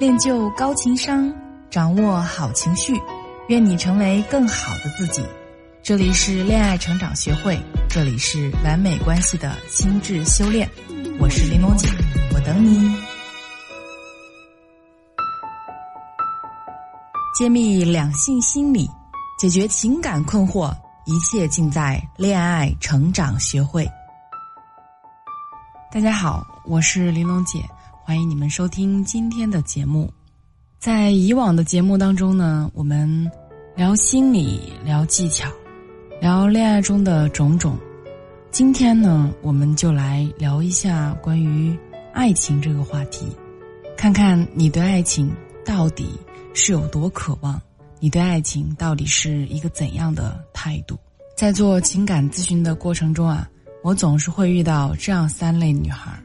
练就高情商，掌握好情绪，愿你成为更好的自己。这里是恋爱成长学会，这里是完美关系的心智修炼。我是玲珑姐，我等你。揭秘两性心理，解决情感困惑，一切尽在恋爱成长学会。大家好，我是玲珑姐。欢迎你们收听今天的节目。在以往的节目当中呢，我们聊心理、聊技巧、聊恋爱中的种种。今天呢，我们就来聊一下关于爱情这个话题，看看你对爱情到底是有多渴望，你对爱情到底是一个怎样的态度。在做情感咨询的过程中啊，我总是会遇到这样三类女孩。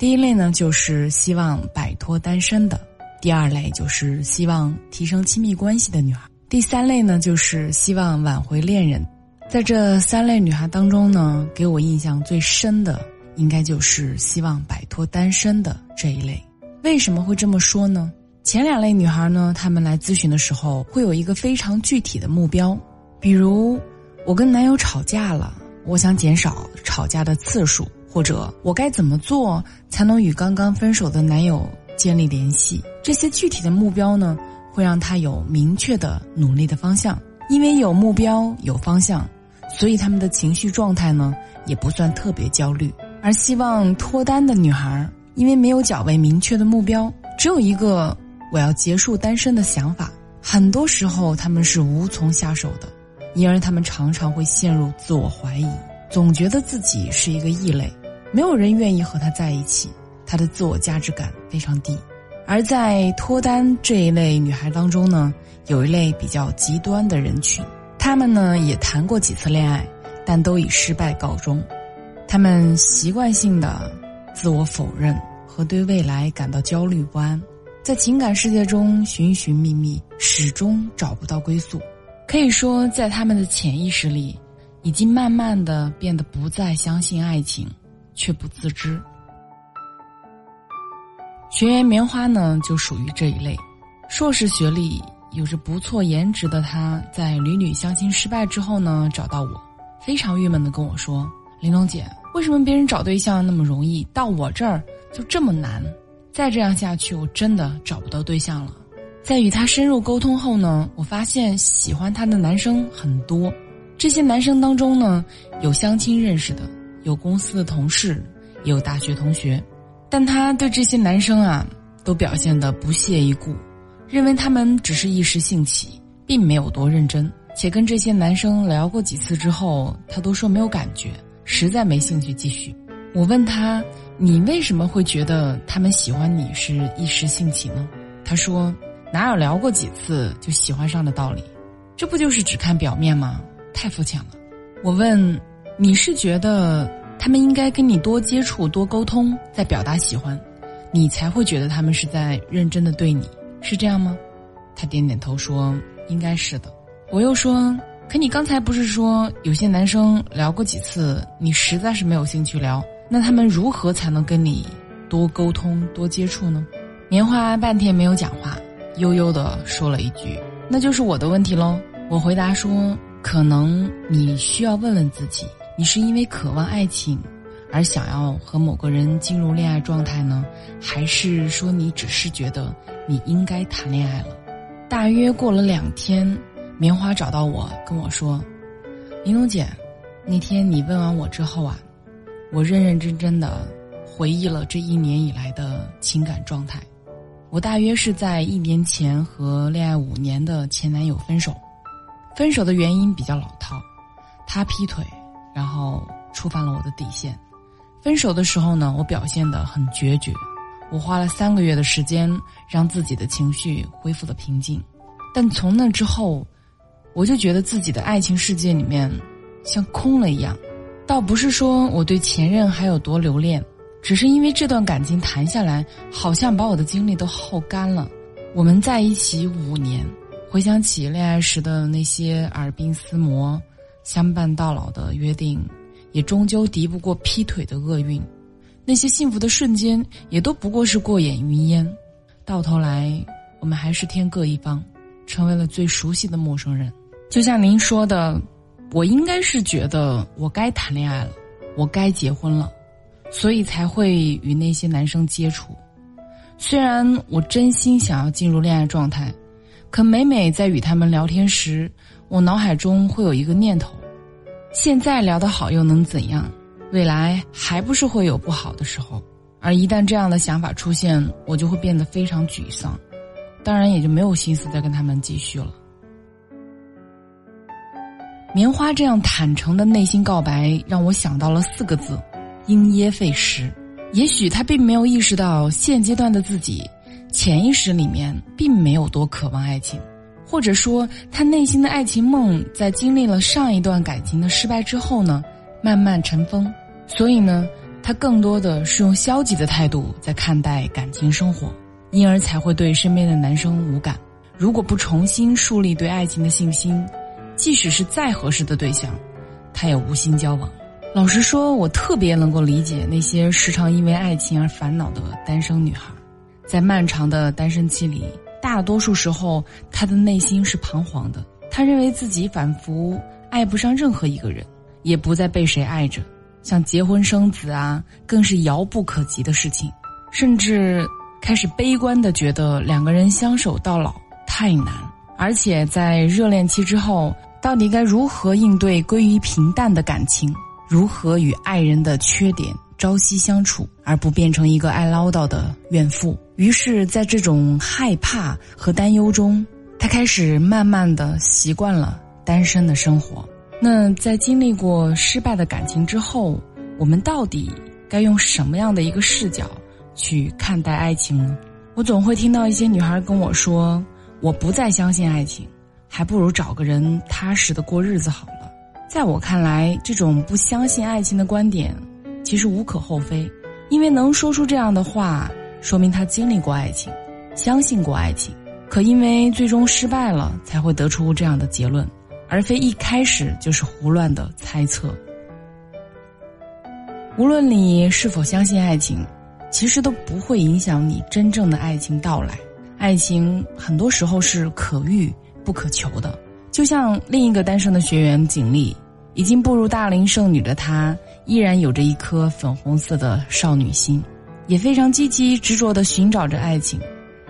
第一类呢，就是希望摆脱单身的；第二类就是希望提升亲密关系的女孩；第三类呢，就是希望挽回恋人。在这三类女孩当中呢，给我印象最深的，应该就是希望摆脱单身的这一类。为什么会这么说呢？前两类女孩呢，她们来咨询的时候，会有一个非常具体的目标，比如我跟男友吵架了，我想减少吵架的次数。或者我该怎么做才能与刚刚分手的男友建立联系？这些具体的目标呢，会让他有明确的努力的方向。因为有目标有方向，所以他们的情绪状态呢也不算特别焦虑。而希望脱单的女孩，因为没有较为明确的目标，只有一个我要结束单身的想法，很多时候他们是无从下手的，因而他们常常会陷入自我怀疑，总觉得自己是一个异类。没有人愿意和他在一起，他的自我价值感非常低。而在脱单这一类女孩当中呢，有一类比较极端的人群，她们呢也谈过几次恋爱，但都以失败告终。她们习惯性的自我否认和对未来感到焦虑不安，在情感世界中寻寻觅觅，始终找不到归宿。可以说，在他们的潜意识里，已经慢慢的变得不再相信爱情。却不自知。学员棉花呢，就属于这一类，硕士学历，有着不错颜值的她，在屡屡相亲失败之后呢，找到我，非常郁闷的跟我说：“玲珑姐，为什么别人找对象那么容易，到我这儿就这么难？再这样下去，我真的找不到对象了。”在与他深入沟通后呢，我发现喜欢他的男生很多，这些男生当中呢，有相亲认识的。有公司的同事，也有大学同学，但他对这些男生啊，都表现得不屑一顾，认为他们只是一时兴起，并没有多认真。且跟这些男生聊过几次之后，他都说没有感觉，实在没兴趣继续。我问他：“你为什么会觉得他们喜欢你是一时兴起呢？”他说：“哪有聊过几次就喜欢上的道理？这不就是只看表面吗？太肤浅了。”我问。你是觉得他们应该跟你多接触、多沟通，再表达喜欢，你才会觉得他们是在认真的对你，是这样吗？他点点头说：“应该是的。”我又说：“可你刚才不是说有些男生聊过几次，你实在是没有兴趣聊，那他们如何才能跟你多沟通、多接触呢？”棉花半天没有讲话，悠悠的说了一句：“那就是我的问题喽。”我回答说：“可能你需要问问自己。”你是因为渴望爱情，而想要和某个人进入恋爱状态呢，还是说你只是觉得你应该谈恋爱了？大约过了两天，棉花找到我跟我说：“玲珑姐，那天你问完我之后啊，我认认真真的回忆了这一年以来的情感状态。我大约是在一年前和恋爱五年的前男友分手，分手的原因比较老套，他劈腿。”然后触犯了我的底线，分手的时候呢，我表现得很决绝，我花了三个月的时间让自己的情绪恢复了平静，但从那之后，我就觉得自己的爱情世界里面像空了一样，倒不是说我对前任还有多留恋，只是因为这段感情谈下来，好像把我的精力都耗干了。我们在一起五年，回想起恋爱时的那些耳鬓厮磨。相伴到老的约定，也终究敌不过劈腿的厄运。那些幸福的瞬间，也都不过是过眼云烟。到头来我们还是天各一方，成为了最熟悉的陌生人。就像您说的，我应该是觉得我该谈恋爱了，我该结婚了，所以才会与那些男生接触。虽然我真心想要进入恋爱状态，可每每在与他们聊天时，我脑海中会有一个念头：现在聊得好又能怎样？未来还不是会有不好的时候？而一旦这样的想法出现，我就会变得非常沮丧，当然也就没有心思再跟他们继续了。棉花这样坦诚的内心告白，让我想到了四个字：因噎废食。也许他并没有意识到，现阶段的自己，潜意识里面并没有多渴望爱情，或者说他内心的爱情梦，在经历了上一段感情的失败之后呢，慢慢尘封。所以呢。他更多的是用消极的态度在看待感情生活，因而才会对身边的男生无感。如果不重新树立对爱情的信心，即使是再合适的对象，他也无心交往。老实说，我特别能够理解那些时常因为爱情而烦恼的单身女孩，在漫长的单身期里，大多数时候他的内心是彷徨的。他认为自己仿佛爱不上任何一个人，也不再被谁爱着。像结婚生子啊，更是遥不可及的事情，甚至开始悲观的觉得两个人相守到老太难。而且在热恋期之后，到底该如何应对归于平淡的感情？如何与爱人的缺点朝夕相处，而不变成一个爱唠叨的怨妇？于是，在这种害怕和担忧中，他开始慢慢的习惯了单身的生活。那在经历过失败的感情之后，我们到底该用什么样的一个视角去看待爱情呢？我总会听到一些女孩跟我说：“我不再相信爱情，还不如找个人踏实的过日子好了。”在我看来，这种不相信爱情的观点其实无可厚非，因为能说出这样的话，说明他经历过爱情，相信过爱情。可因为最终失败了，才会得出这样的结论。而非一开始就是胡乱的猜测。无论你是否相信爱情，其实都不会影响你真正的爱情到来。爱情很多时候是可遇不可求的。就像另一个单身的学员景丽，已经步入大龄剩女的她，依然有着一颗粉红色的少女心，也非常积极执着的寻找着爱情，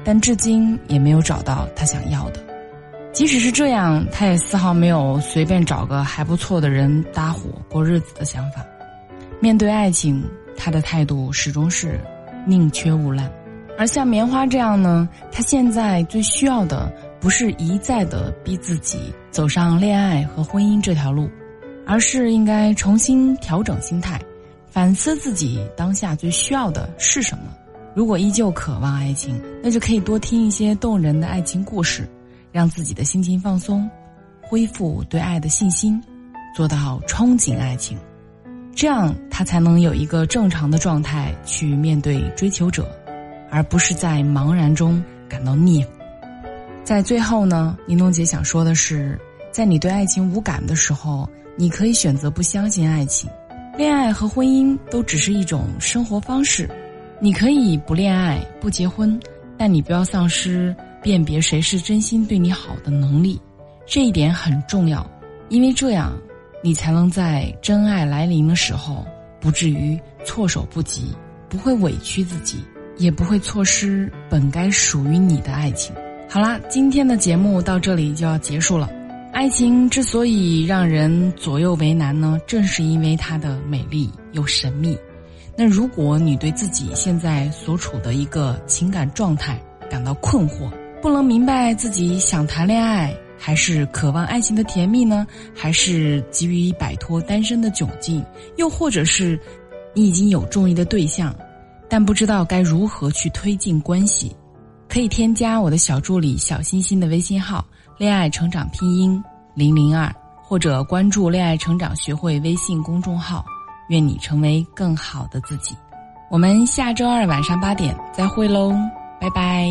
但至今也没有找到她想要的。即使是这样，他也丝毫没有随便找个还不错的人搭伙过日子的想法。面对爱情，他的态度始终是宁缺毋滥。而像棉花这样呢，他现在最需要的不是一再的逼自己走上恋爱和婚姻这条路，而是应该重新调整心态，反思自己当下最需要的是什么。如果依旧渴望爱情，那就可以多听一些动人的爱情故事。让自己的心情放松，恢复对爱的信心，做到憧憬爱情，这样他才能有一个正常的状态去面对追求者，而不是在茫然中感到腻。在最后呢，玲珑姐想说的是，在你对爱情无感的时候，你可以选择不相信爱情，恋爱和婚姻都只是一种生活方式，你可以不恋爱不结婚，但你不要丧失。辨别谁是真心对你好的能力，这一点很重要，因为这样，你才能在真爱来临的时候，不至于措手不及，不会委屈自己，也不会错失本该属于你的爱情。好啦，今天的节目到这里就要结束了。爱情之所以让人左右为难呢，正是因为它的美丽又神秘。那如果你对自己现在所处的一个情感状态感到困惑，不能明白自己想谈恋爱，还是渴望爱情的甜蜜呢？还是急于摆脱单身的窘境？又或者是你已经有中意的对象，但不知道该如何去推进关系？可以添加我的小助理小星星的微信号“恋爱成长拼音零零二”，或者关注“恋爱成长学会”微信公众号。愿你成为更好的自己。我们下周二晚上八点再会喽，拜拜。